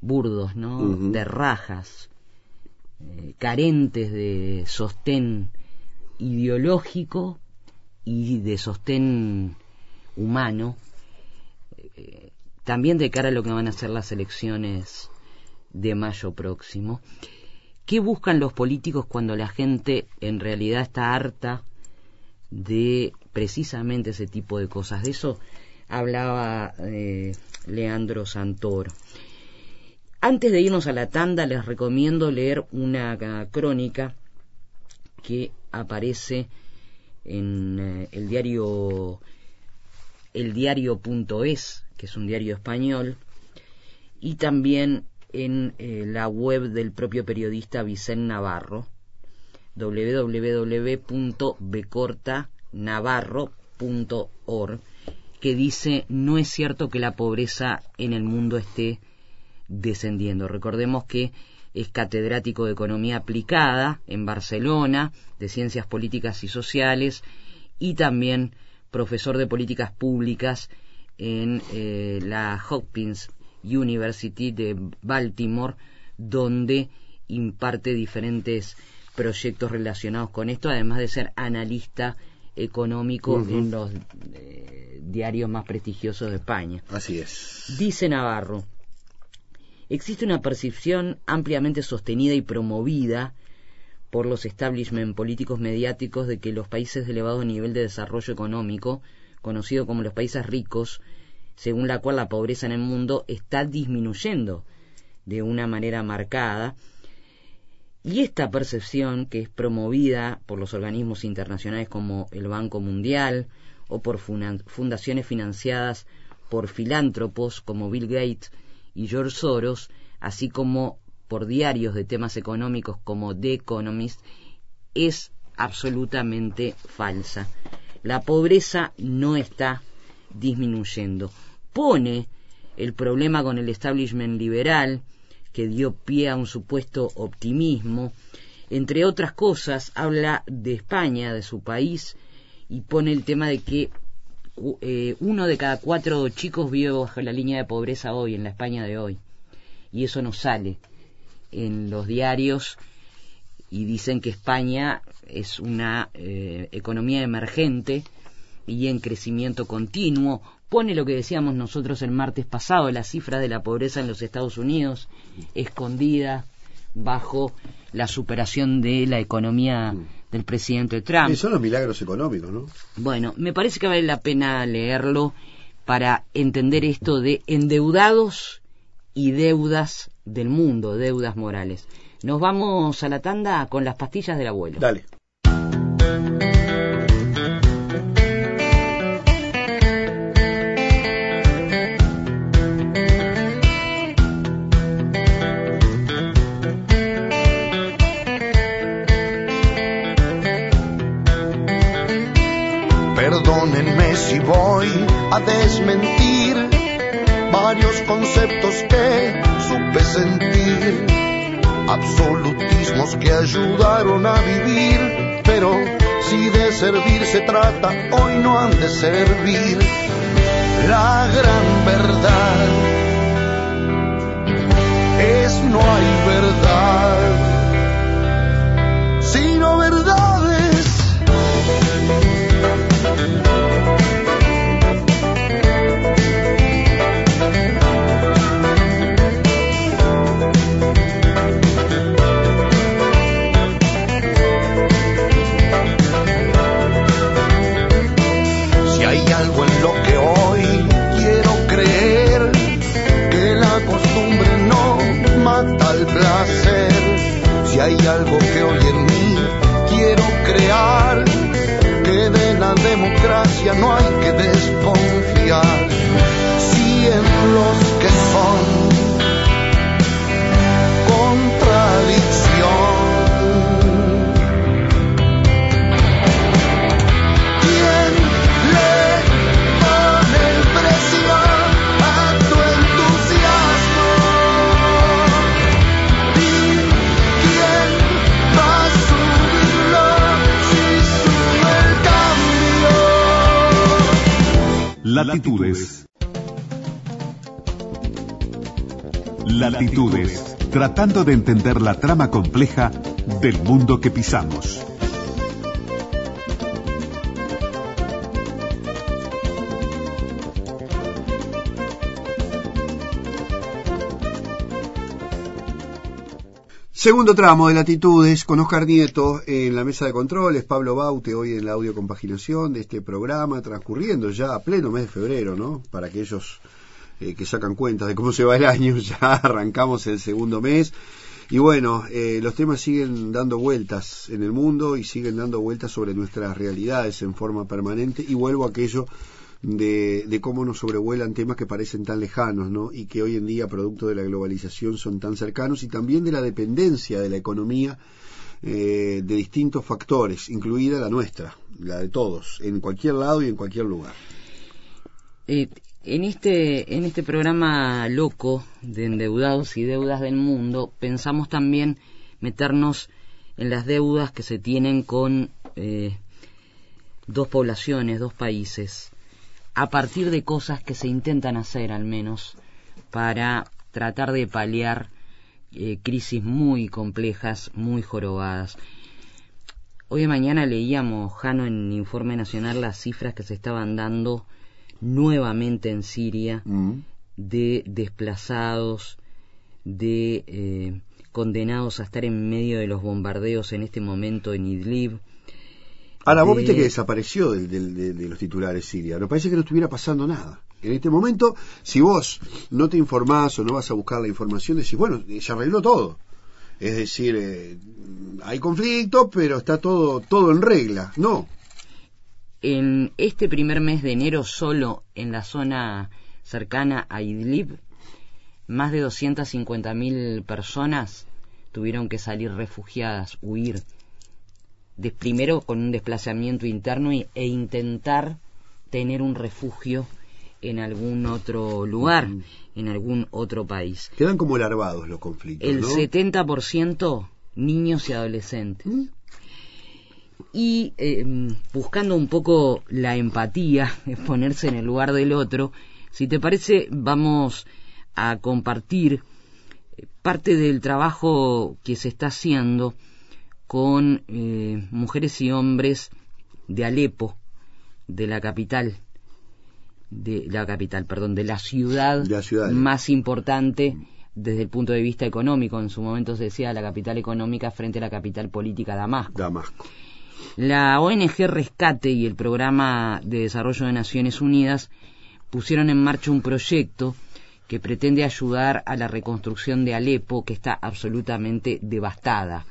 burdos, ¿no? De rajas, eh, carentes de sostén ideológico y de sostén humano, eh, también de cara a lo que van a ser las elecciones de mayo próximo. ¿Qué buscan los políticos cuando la gente en realidad está harta de precisamente ese tipo de cosas? De eso hablaba eh, Leandro Santoro. Antes de irnos a la tanda, les recomiendo leer una crónica que aparece en eh, el diario el diario.es, que es un diario español, y también en eh, la web del propio periodista Vicente Navarro, www.becortanavarro.org, que dice no es cierto que la pobreza en el mundo esté descendiendo. Recordemos que es catedrático de Economía Aplicada en Barcelona, de Ciencias Políticas y Sociales, y también profesor de Políticas Públicas en eh, la Hopkins University de Baltimore, donde imparte diferentes proyectos relacionados con esto, además de ser analista económico en los eh, diarios más prestigiosos de España. Así es. Dice Navarro, existe una percepción ampliamente sostenida y promovida por los establishment políticos mediáticos de que los países de elevado nivel de desarrollo económico, conocidos como los países ricos, según la cual la pobreza en el mundo está disminuyendo de una manera marcada, y esta percepción, que es promovida por los organismos internacionales como el Banco Mundial o por fundaciones financiadas por filántropos como Bill Gates y George Soros, así como por diarios de temas económicos como The Economist, es absolutamente falsa. La pobreza no está disminuyendo. Pone el problema con el establishment liberal, que dio pie a un supuesto optimismo. Entre otras cosas, habla de España, de su país, y pone el tema de que eh, uno de cada cuatro chicos vive bajo la línea de pobreza hoy, en la España de hoy. Y eso no sale en los diarios y dicen que España es una eh, economía emergente y en crecimiento continuo. Pone lo que decíamos nosotros el martes pasado, la cifra de la pobreza en los Estados Unidos, escondida bajo la superación de la economía del presidente Trump. Y son los milagros económicos, ¿no? Bueno, me parece que vale la pena leerlo para entender esto de endeudados y deudas del mundo, deudas morales. Nos vamos a la tanda con las pastillas del abuelo. Dale. Si voy a desmentir varios conceptos que supe sentir, absolutismos que ayudaron a vivir, pero si de servir se trata, hoy no han de servir. La gran verdad es no hay verdad, sino verdades algo que hoy en mí quiero crear, que de la democracia no hay que desconfiar. Latitudes. Latitudes, tratando de entender la trama compleja del mundo que pisamos. Segundo tramo de Latitudes con Oscar Nieto en la mesa de controles, Pablo Baute hoy en la audio compaginación de este programa, transcurriendo ya a pleno mes de febrero, ¿no? Para aquellos eh, que sacan cuentas de cómo se va el año, ya arrancamos el segundo mes. Y bueno, eh, los temas siguen dando vueltas en el mundo y siguen dando vueltas sobre nuestras realidades en forma permanente. Y vuelvo a aquello de, cómo nos sobrevuelan temas que parecen tan lejanos, ¿no? Y que hoy en día, producto de la globalización, son tan cercanos y también de la dependencia de la economía eh, de distintos factores, incluida la nuestra, la de todos, en cualquier lado y en cualquier lugar. Eh, en este, en este programa loco de endeudados y deudas del mundo, pensamos también meternos en las deudas que se tienen con eh, dos poblaciones, dos países a partir de cosas que se intentan hacer al menos para tratar de paliar eh, crisis muy complejas, muy jorobadas. Hoy de mañana leíamos, Jano, en Informe Nacional las cifras que se estaban dando nuevamente en Siria mm. de desplazados, de eh, condenados a estar en medio de los bombardeos en este momento en Idlib, Ahora, vos viste que desapareció de, los titulares Siria. No parece que no estuviera pasando nada. En este momento, si vos no te informás o no vas a buscar la información, decís, bueno, se arregló todo. Es decir, eh, hay conflicto, pero está todo, todo en regla. No. En este primer mes de enero, solo en la zona cercana a Idlib, más de 250.000 personas tuvieron que salir refugiadas, huir de, primero con un desplazamiento interno e intentar tener un refugio en algún otro lugar, en algún otro país. Quedan como larvados los conflictos. El 70% niños y adolescentes. ¿Mm? Y em, buscando un poco la empatía, ponerse en el lugar del otro, si te parece, vamos a compartir eh, parte del trabajo que se está haciendo con eh, mujeres y hombres de Alepo, de la capital, de la capital, perdón, de la ciudad, más importante desde el punto de vista económico. En su momento se decía la capital económica frente a la capital política Damasco. Damasco. La ONG Rescate y el Programa de Desarrollo de Naciones Unidas pusieron en marcha un proyecto que pretende ayudar a la reconstrucción de Alepo, que está absolutamente devastada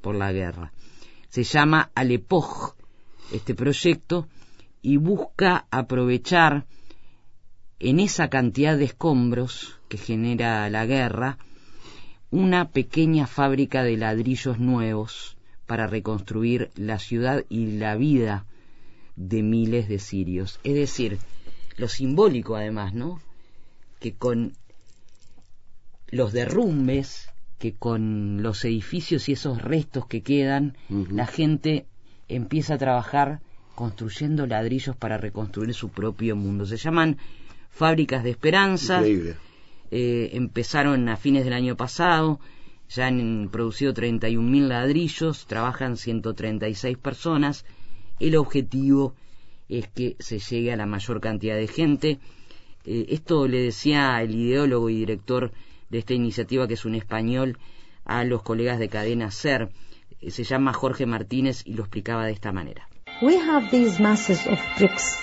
por la guerra. Se llama Alepoj este proyecto y busca aprovechar en esa cantidad de escombros que genera la guerra una pequeña fábrica de ladrillos nuevos para reconstruir la ciudad y la vida de miles de sirios. Es decir, lo simbólico además, ¿no? Que con los derrumbes que con los edificios y esos restos que quedan, la gente empieza a trabajar construyendo ladrillos para reconstruir su propio mundo. Se llaman fábricas de esperanza. Eh, empezaron a fines del año pasado, ya han producido 31.000 ladrillos, trabajan 136 personas. El objetivo es que se llegue a la mayor cantidad de gente. Eh, esto le decía el ideólogo y director de esta iniciativa, que es un español, a los colegas de cadena SER. Eh, se llama Jorge Martínez y lo explicaba de esta manera.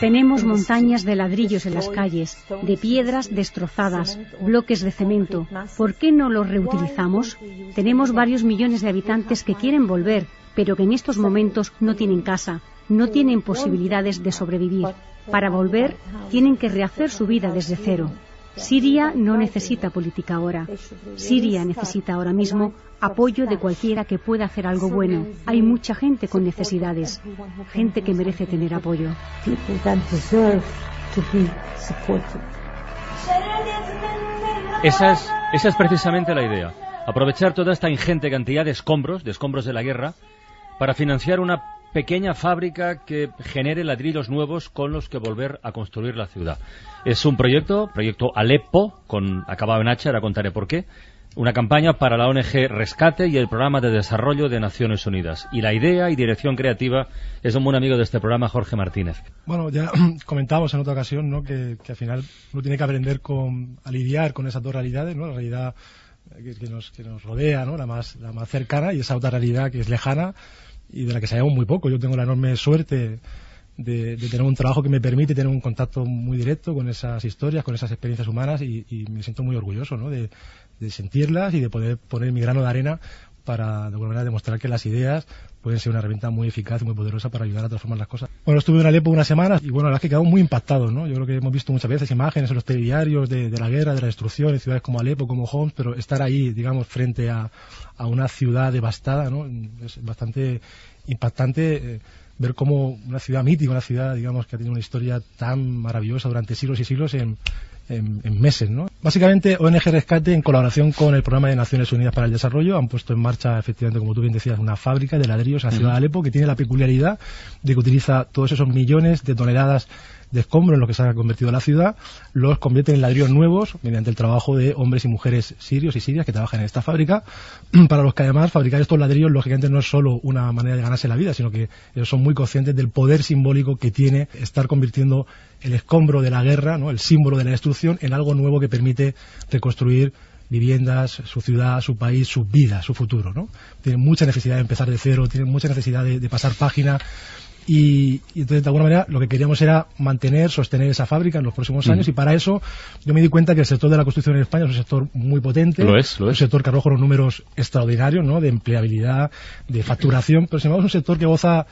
Tenemos montañas de ladrillos en las calles, de piedras destrozadas, bloques de cemento. ¿Por qué no los reutilizamos? Tenemos varios millones de habitantes que quieren volver, pero que en estos momentos no tienen casa, no tienen posibilidades de sobrevivir. Para volver, tienen que rehacer su vida desde cero. Siria no necesita política ahora. Siria necesita ahora mismo apoyo de cualquiera que pueda hacer algo bueno. Hay mucha gente con necesidades, gente que merece tener apoyo. Esa es, esa es precisamente la idea. Aprovechar toda esta ingente cantidad de escombros, de escombros de la guerra, para financiar una pequeña fábrica que genere ladrillos nuevos con los que volver a construir la ciudad. Es un proyecto, proyecto Alepo, con acabado en H, ahora contaré por qué, una campaña para la ONG Rescate y el Programa de Desarrollo de Naciones Unidas. Y la idea y dirección creativa es un buen amigo de este programa, Jorge Martínez. Bueno, ya comentamos en otra ocasión ¿no? que, al final uno tiene que aprender con, a lidiar con esas dos realidades, ¿no? la realidad que, nos, que nos rodea, ¿no? la, más, la más cercana, y esa otra realidad que es lejana y de la que sabemos muy poco. Yo tengo la enorme suerte de, tener un trabajo que me permite tener un contacto muy directo con esas historias, con esas experiencias humanas y, y me siento muy orgulloso ¿no? de, de sentirlas y de poder poner mi grano de arena para de alguna manera demostrar que las ideas pueden ser una herramienta muy eficaz y muy poderosa para ayudar a transformar las cosas. Bueno, estuve en Alepo unas semanas y bueno, la verdad es que he quedado muy impactado, ¿no? Yo creo que hemos visto muchas veces imágenes en los telediarios de, la guerra, de la destrucción en ciudades como Alepo, como Homs, pero estar ahí, digamos, frente a, a una ciudad devastada, ¿no? Es bastante impactante. Eh, ver cómo una ciudad mítica, una ciudad, digamos, que ha tenido una historia tan maravillosa durante siglos y siglos en, en, meses. ¿no? Básicamente, ONG Rescate, en colaboración con el Programa de Naciones Unidas para el Desarrollo, han puesto en marcha, efectivamente, como tú bien decías, una fábrica de ladrillos en la ciudad de Alepo que tiene la peculiaridad de que utiliza todos esos millones de toneladas de escombros en lo que se ha convertido la ciudad, los convierten en ladrillos nuevos mediante el trabajo de hombres y mujeres sirios y sirias que trabajan en esta fábrica, para los que además fabricar estos ladrillos lógicamente no es solo una manera de ganarse la vida, sino que ellos son muy conscientes del poder simbólico que tiene estar convirtiendo el escombro de la guerra, ¿no? el símbolo de la destrucción, en algo nuevo que permite reconstruir viviendas, su ciudad, su país, su vida, su futuro. ¿no? Tienen mucha necesidad de empezar de cero, tienen mucha necesidad de pasar página y, entonces, de alguna manera, lo que queríamos era mantener, sostener esa fábrica en los próximos años. Y para eso, yo me di cuenta que el sector de la construcción en España es un sector muy potente. Lo es, lo es. Un sector que arroja unos números extraordinarios, ¿no? De empleabilidad, de facturación. Pero sin embargo, es un sector que goza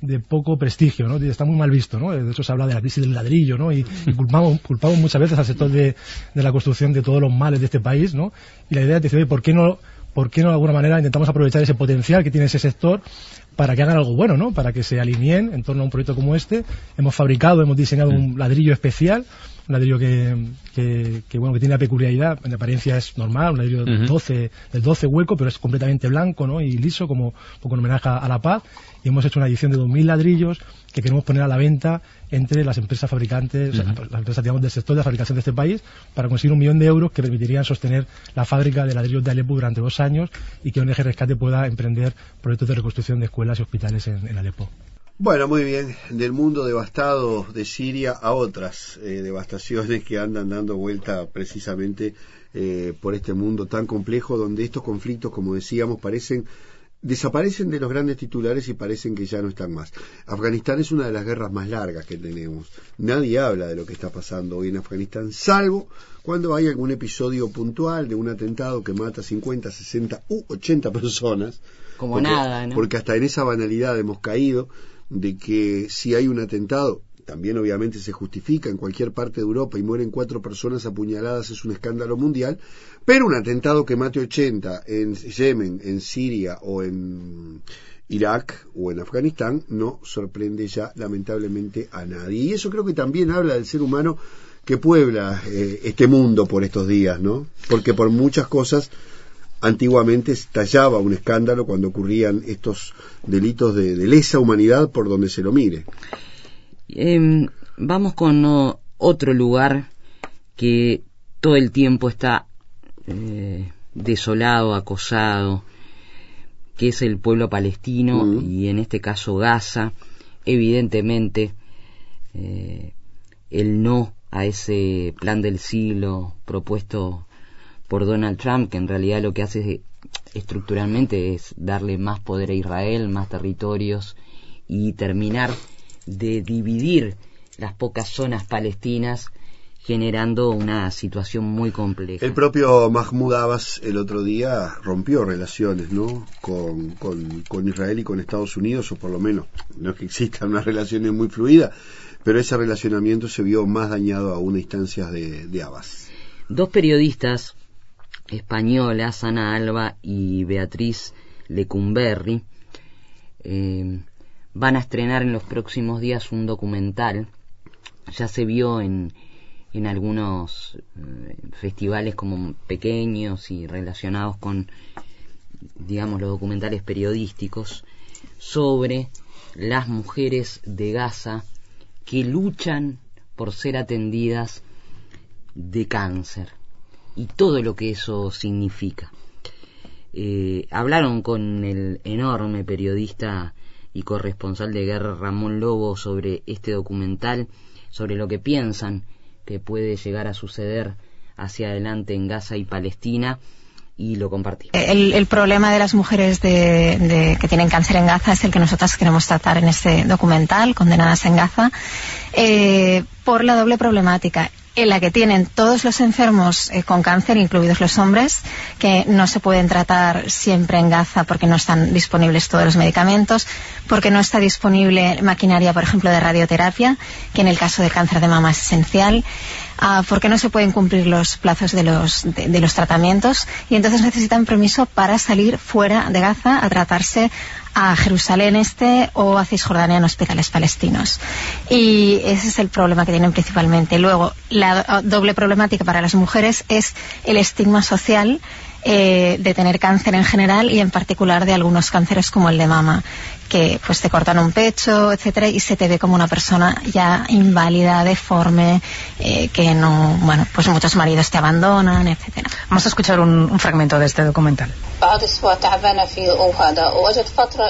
de poco prestigio, ¿no? Está muy mal visto, ¿no? De hecho se habla de la crisis del ladrillo, ¿no? Y, culpamos, culpamos muchas veces al sector de, de, la construcción de todos los males de este país, ¿no? Y la idea es decir, oye, ¿por qué no, por qué no de alguna manera intentamos aprovechar ese potencial que tiene ese sector para que hagan algo bueno, ¿no? Para que se alineen en torno a un proyecto como este. Hemos fabricado, hemos diseñado un ladrillo especial, un ladrillo que, que, bueno, que tiene la peculiaridad, en apariencia es normal, un ladrillo de 12, de 12 hueco, pero es completamente blanco, ¿no? Y liso, como en homenaje a la paz. Y hemos hecho una edición de 2.000 ladrillos que queremos poner a la venta entre las empresas fabricantes, las empresas, digamos, del sector de fabricación de este país, para conseguir un millón de euros que permitirían sostener la fábrica de ladrillos de Alepo durante dos años y que ONG Rescate pueda emprender proyectos de reconstrucción de escuelas y hospitales en, Alepo. Bueno, muy bien. Del mundo devastado de Siria a otras eh, devastaciones que andan dando vuelta precisamente eh, por este mundo tan complejo donde estos conflictos, como decíamos, parecen desaparecen de los grandes titulares y parecen que ya no están más. Afganistán es una de las guerras más largas que tenemos. Nadie habla de lo que está pasando hoy en Afganistán, salvo cuando hay algún episodio puntual de un atentado que mata 50, 60 u 80 personas. Como nada, ¿no? Porque hasta en esa banalidad hemos caído de que si hay un atentado, también obviamente se justifica en cualquier parte de Europa y mueren cuatro personas apuñaladas es un escándalo mundial, pero un atentado que mate 80 en Yemen, en Siria o en Irak o en Afganistán no sorprende ya lamentablemente a nadie. Y eso creo que también habla del ser humano que puebla eh, este mundo por estos días, ¿no? Porque por muchas cosas antiguamente estallaba un escándalo cuando ocurrían estos delitos de, lesa humanidad por donde se lo mire. Em, vamos con otro lugar que todo el tiempo está eh, desolado, acosado, que es el pueblo palestino y en este caso Gaza. Evidentemente, eh, el no a ese plan del siglo propuesto por Donald Trump, que en realidad lo que hace estructuralmente es darle más poder a Israel, más territorios y terminar de dividir las pocas zonas palestinas generando una situación muy compleja. El propio Mahmoud Abbas el otro día rompió relaciones ¿no? con, con, Israel y con Estados Unidos, o por lo menos no es que existan unas relaciones muy fluidas, pero ese relacionamiento se vio más dañado a una instancia de, de Abbas. Dos periodistas españolas, Ana Alba y Beatriz Lecumberri, eh, van a estrenar en los próximos días un documental. Ya se vio en, en algunos eh, festivales como pequeños y relacionados con, digamos, los documentales periodísticos sobre las mujeres de Gaza que luchan por ser atendidas de cáncer y todo lo que eso significa. Eh, hablaron con el enorme periodista y corresponsal de guerra Ramón Lobo sobre este documental, sobre lo que piensan que puede llegar a suceder hacia adelante en Gaza y Palestina y lo compartimos. El, problema de las mujeres que tienen cáncer en Gaza es el que nosotras queremos tratar en este documental, Condenadas en Gaza, eh, por la doble problemática en la que tienen todos los enfermos eh, con cáncer, incluidos los hombres, que no se pueden tratar siempre en Gaza porque no están disponibles todos los medicamentos, porque no está disponible maquinaria, por ejemplo, de radioterapia, que en el caso del cáncer de mama es esencial, ah, porque no se pueden cumplir los plazos de los, de los tratamientos y entonces necesitan permiso para salir fuera de Gaza a tratarse a Jerusalén Este o a Cisjordania en hospitales palestinos. Y ese es el problema que tienen principalmente. Luego, la doble problemática para las mujeres es el estigma social eh, de tener cáncer en general y en particular de algunos cánceres como el de mama, que pues te cortan un pecho, etcétera, y se te ve como una persona ya inválida, deforme, eh, que no, bueno, pues muchos maridos te abandonan, etcétera. Vamos a escuchar un, un fragmento de este documental.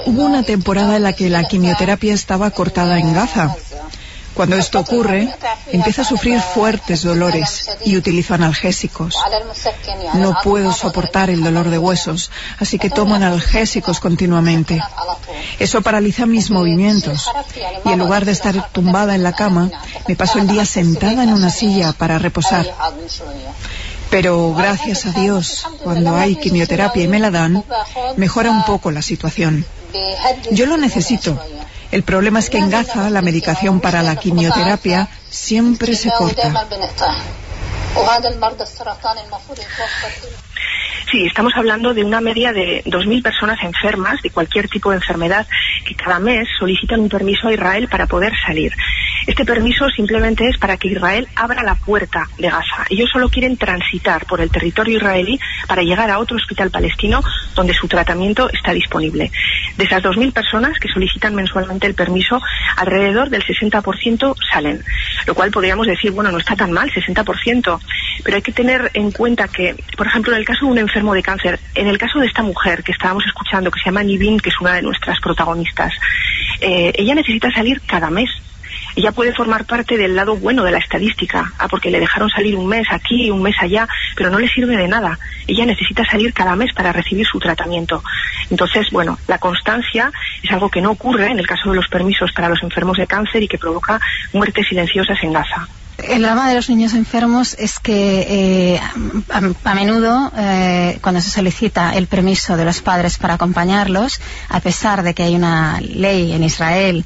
Hubo una temporada en la que la quimioterapia estaba cortada en Gaza. Cuando esto ocurre, empieza a sufrir fuertes dolores y utiliza analgésicos. No puedo soportar el dolor de huesos, así que tomo analgésicos continuamente. Eso paraliza mis movimientos y en lugar de estar tumbada en la cama, me paso el día sentada en una silla para reposar. Pero gracias a Dios, cuando hay quimioterapia y me la dan, mejora un poco la situación. Yo lo necesito el problema es que en Gaza la medicación para la quimioterapia siempre se corta. Sí, estamos hablando de una media de 2.000 personas enfermas de cualquier tipo de enfermedad que cada mes solicitan un permiso a Israel para poder salir. Este permiso simplemente es para que Israel abra la puerta de Gaza. Ellos solo quieren transitar por el territorio israelí para llegar a otro hospital palestino donde su tratamiento está disponible. De esas 2.000 personas que solicitan mensualmente el permiso, alrededor del 60% salen. Lo cual podríamos decir, bueno, no está tan mal, 60%. Pero hay que tener en cuenta que, por ejemplo, en el caso de un enfermo de cáncer, en el caso de esta mujer que estábamos escuchando, que se llama Nivin, que es una de nuestras protagonistas, eh, ella necesita salir cada mes ella puede formar parte del lado bueno de la estadística, ah, porque le dejaron salir un mes aquí, y un mes allá, pero no le sirve de nada. Ella necesita salir cada mes para recibir su tratamiento. Entonces, bueno, la constancia es algo que no ocurre en el caso de los permisos para los enfermos de cáncer y que provoca muertes silenciosas en Gaza. El drama de los niños enfermos es que eh, a, menudo eh, cuando se solicita el permiso de los padres para acompañarlos, a pesar de que hay una ley en Israel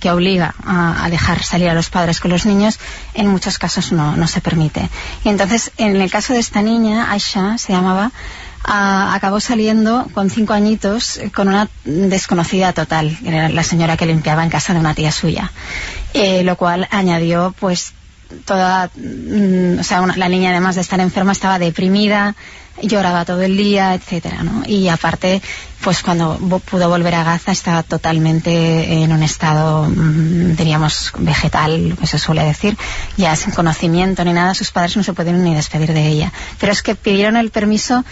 que obliga a, dejar salir a los padres con los niños, en muchos casos no, no se permite. Y entonces, en el caso de esta niña, Aisha se llamaba, acabó saliendo con cinco añitos con una desconocida total, era la señora que limpiaba en casa de una tía suya, eh, lo cual añadió pues toda, mm, o sea, la niña además de estar enferma estaba deprimida, lloraba todo el día, etcétera, ¿no? Y aparte, pues cuando pudo volver a Gaza estaba totalmente en un estado, mm, diríamos, vegetal, lo que se suele decir, ya sin conocimiento ni nada, sus padres no se pudieron ni despedir de ella. Pero es que pidieron el permiso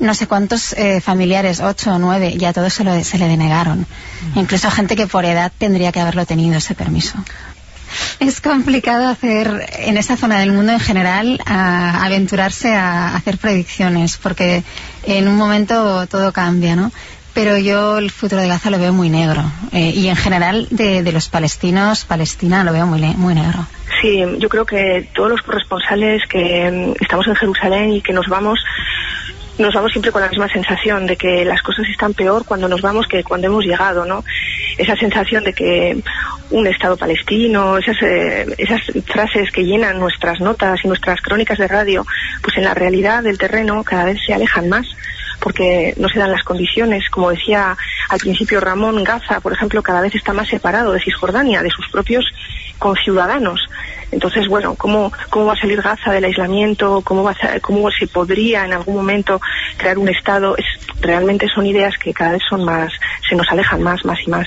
no sé cuántos eh, familiares, ocho o nueve, ya todos se, lo, se le denegaron. Mm. Incluso gente que por edad tendría que haberlo tenido ese permiso. Es complicado hacer, en esa zona del mundo en general, aventurarse a hacer predicciones, porque en un momento todo cambia, ¿no? Pero yo el futuro de Gaza lo veo muy negro. Eh, y en general de, los palestinos, Palestina lo veo muy, muy negro. Sí, yo creo que todos los corresponsales que mm, estamos en Jerusalén y que nos vamos nos vamos siempre con la misma sensación de que las cosas están peor cuando nos vamos que cuando hemos llegado, ¿no? Esa sensación de que un Estado palestino, esas, eh, esas frases que llenan nuestras notas y nuestras crónicas de radio, pues en la realidad del terreno cada vez se alejan más porque no se dan las condiciones. Como decía al principio Ramón, Gaza, por ejemplo, cada vez está más separado de Cisjordania, de sus propios conciudadanos. Entonces, bueno, ¿cómo, cómo va a salir Gaza del aislamiento? ¿Cómo, va a, ¿Cómo se podría en algún momento crear un Estado? Es, realmente son ideas que cada vez son más, se nos alejan más, más y más.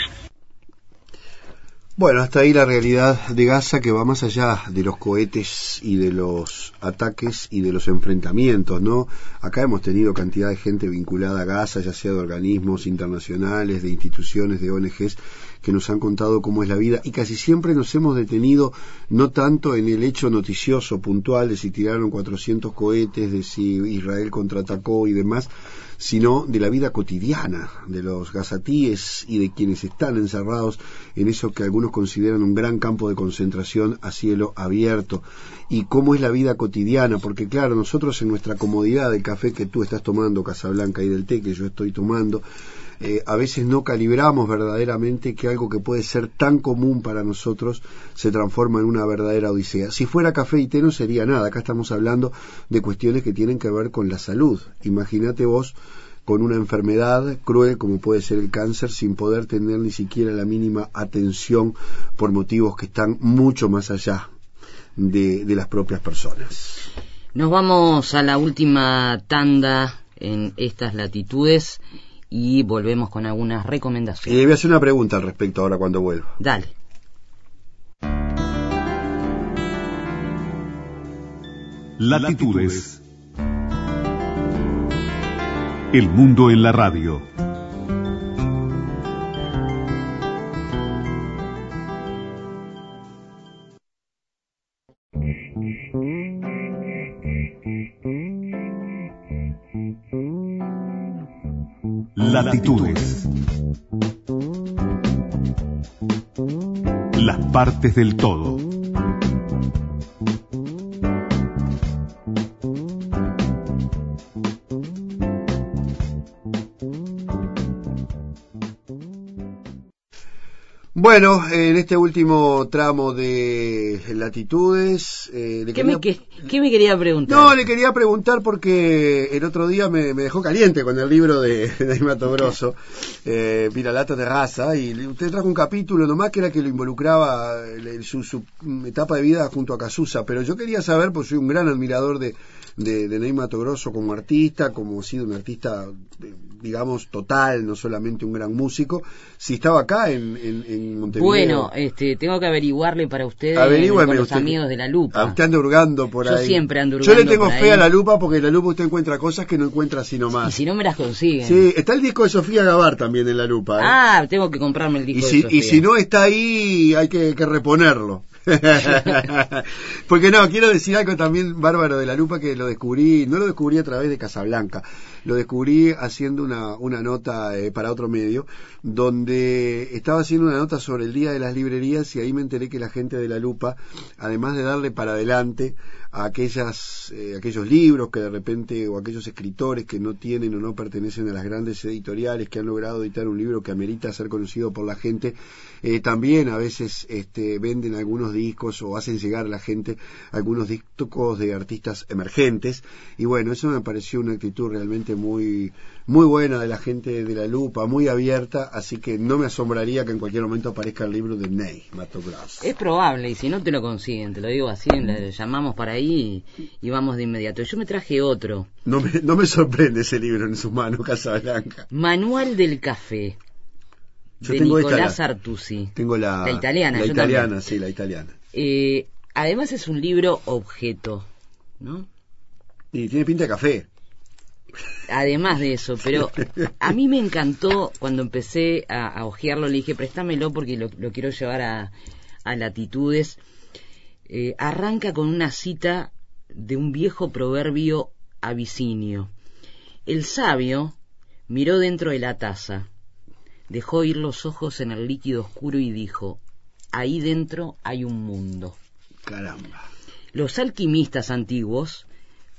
Bueno, hasta ahí la realidad de Gaza que va más allá de los cohetes y de los ataques y de los enfrentamientos, ¿no? Acá hemos tenido cantidad de gente vinculada a Gaza, ya sea de organismos internacionales, de instituciones, de ONGs, que nos han contado cómo es la vida y casi siempre nos hemos detenido no tanto en el hecho noticioso puntual de si tiraron 400 cohetes, de si Israel contraatacó y demás, sino de la vida cotidiana de los gazatíes y de quienes están encerrados en eso que algunos consideran un gran campo de concentración a cielo abierto. Y cómo es la vida cotidiana, porque claro, nosotros en nuestra comodidad del café que tú estás tomando, Casablanca, y del té que yo estoy tomando, eh, a veces no calibramos verdaderamente que algo que puede ser tan común para nosotros se transforma en una verdadera odisea. Si fuera café y té no sería nada, acá estamos hablando de cuestiones que tienen que ver con la salud. Imagínate vos con una enfermedad cruel como puede ser el cáncer sin poder tener ni siquiera la mínima atención por motivos que están mucho más allá de, de las propias personas. Nos vamos a la última tanda en estas latitudes y volvemos con algunas recomendaciones. Y voy a hacer una pregunta al respecto ahora cuando vuelva. Dale. Latitudes. El mundo en la radio. Latitudes. Las partes del todo. Bueno, en este último tramo de latitudes... Eh, ¿Qué, me, quería preguntar? No, le quería preguntar porque el otro día me, dejó caliente con el libro de, de Mato Grosso, eh, Viralata de Raza, y usted trajo un capítulo nomás que era que lo involucraba su, etapa de vida junto a Casusa, pero yo quería saber, pues soy un gran admirador de, de, de Ney Mato Grosso como artista, como ha sido un artista, digamos, total, no solamente un gran músico, si estaba acá en, en, Montevideo. Bueno, este, tengo que averiguarle para ustedes con los amigos de la lupa. Usted anda hurgando por Yo ahí. siempre ando hurgando Yo le tengo fe a la lupa porque en la lupa usted encuentra cosas que no encuentra sino más. Y si no me las consiguen. Sí, está el disco de Sofía Gavar también en la lupa. ¿eh? Ah, tengo que comprarme el disco y si, de Sofía. Y si no está ahí, hay que, que reponerlo. Porque no, quiero decir algo también bárbaro de la lupa que lo descubrí, no lo descubrí a través de Casablanca, lo descubrí haciendo una, una nota eh, para otro medio, donde estaba haciendo una nota sobre el Día de las Librerías y ahí me enteré que la gente de la lupa, además de darle para adelante a aquellas, eh, aquellos libros que de repente, o aquellos escritores que no tienen o no pertenecen a las grandes editoriales que han logrado editar un libro que amerita ser conocido por la gente, eh, también a veces este, venden algunos discos o hacen llegar a la gente algunos discos de artistas emergentes. Y bueno, eso me pareció una actitud realmente muy muy buena de la gente de la lupa, muy abierta, así que no me asombraría que en cualquier momento aparezca el libro de Ney Mato Grosso. Es probable, y si no te lo consiguen, te lo digo así, le llamamos para ahí y, vamos de inmediato. Yo me traje otro. No me, no me sorprende ese libro en sus manos, Casablanca. Manual del Café. Yo de tengo Nicolás esta, Artusi. Tengo la, La italiana, La yo italiana, también. sí, la italiana. Eh, además es un libro objeto, ¿no? Y tiene pinta de café. Además de eso, pero a mí me encantó cuando empecé a, a hojearlo, le dije, préstamelo porque lo, lo quiero llevar a, a latitudes. Eh, arranca con una cita de un viejo proverbio abisinio. El sabio miró dentro de la taza, dejó ir los ojos en el líquido oscuro y dijo, ahí dentro hay un mundo. Caramba. Los alquimistas antiguos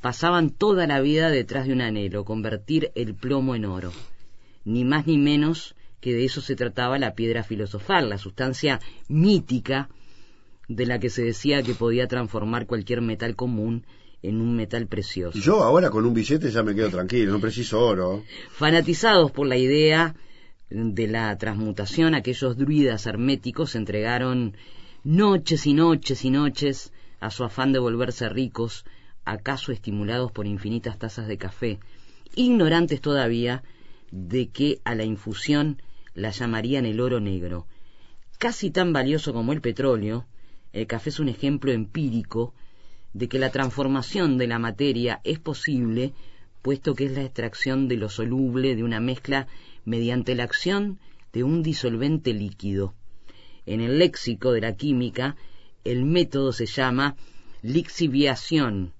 pasaban toda la vida detrás de un anhelo, convertir el plomo en oro. Ni más ni menos que de eso se trataba la piedra filosofal, la sustancia mítica de la que se decía que podía transformar cualquier metal común en un metal precioso. Yo ahora con un billete ya me quedo tranquilo, no preciso oro. Fanatizados por la idea de la transmutación, aquellos druidas herméticos entregaron noches y noches y noches a su afán de volverse ricos, acaso estimulados por infinitas tazas de café, ignorantes todavía de que a la infusión la llamarían el oro negro. casi tan valioso como el petróleo, el café es un ejemplo empírico de que la transformación de la materia es posible, puesto que es la extracción de lo soluble de una mezcla mediante la acción de un disolvente líquido. En el léxico de la química, el método se llama lixiviación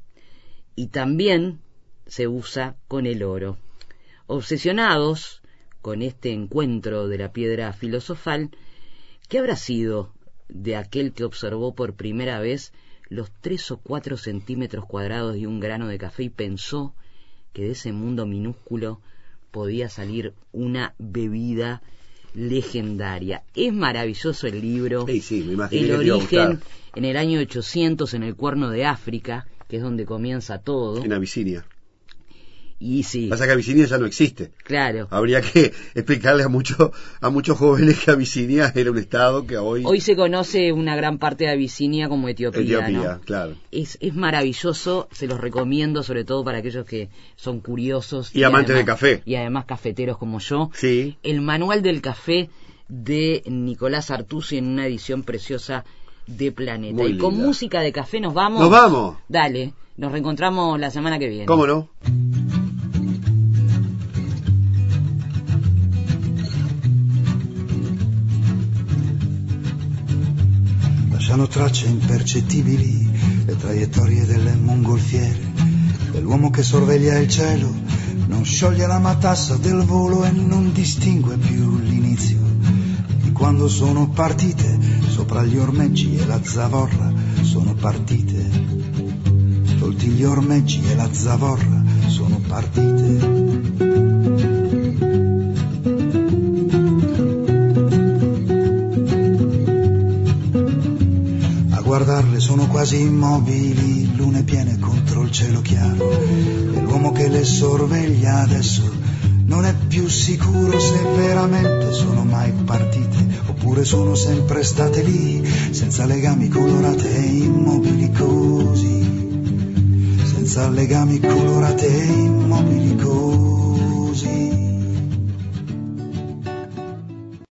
y también se usa con el oro. Obsesionados con este encuentro de la piedra filosofal, ¿qué habrá sido de aquel que observó por primera vez los tres o cuatro centímetros cuadrados de un grano de café y pensó que de ese mundo minúsculo podía salir una bebida legendaria. Es maravilloso el libro. el origen en el año 800 en el Cuerno de África, que es donde comienza todo. En Abisinia. Y sí. Pasa que Abisinia ya no existe. Claro. Habría que explicarle a, muchos a muchos jóvenes que Abisinia era un estado que hoy... Hoy se conoce una gran parte de Abisinia como Etiopía, Etiopía, claro. Es, es maravilloso, se los recomiendo sobre todo para aquellos que son curiosos. Y, amantes de café. Y además cafeteros como yo. Sí. El manual del café de Nicolás Artusi en una edición preciosa de Planeta. y con música de café nos vamos. Nos vamos. Dale, nos reencontramos la semana que viene. ¿Cómo no? lasciano tracce impercettibili le traiettorie delle mongolfiere, dell'uomo che sorveglia il cielo, non scioglie la matassa del volo e non distingue più l'inizio quando sono partite sopra gli ormeggi e la zavorra sono partite, tolti gli ormeggi e la zavorra sono partite. guardarle sono quasi immobili, lune piene contro il cielo chiaro. E l'uomo che le sorveglia adesso non è più sicuro se veramente sono mai partite, oppure sono sempre state lì, senza legami colorate e immobili così. Senza legami colorate e immobili così.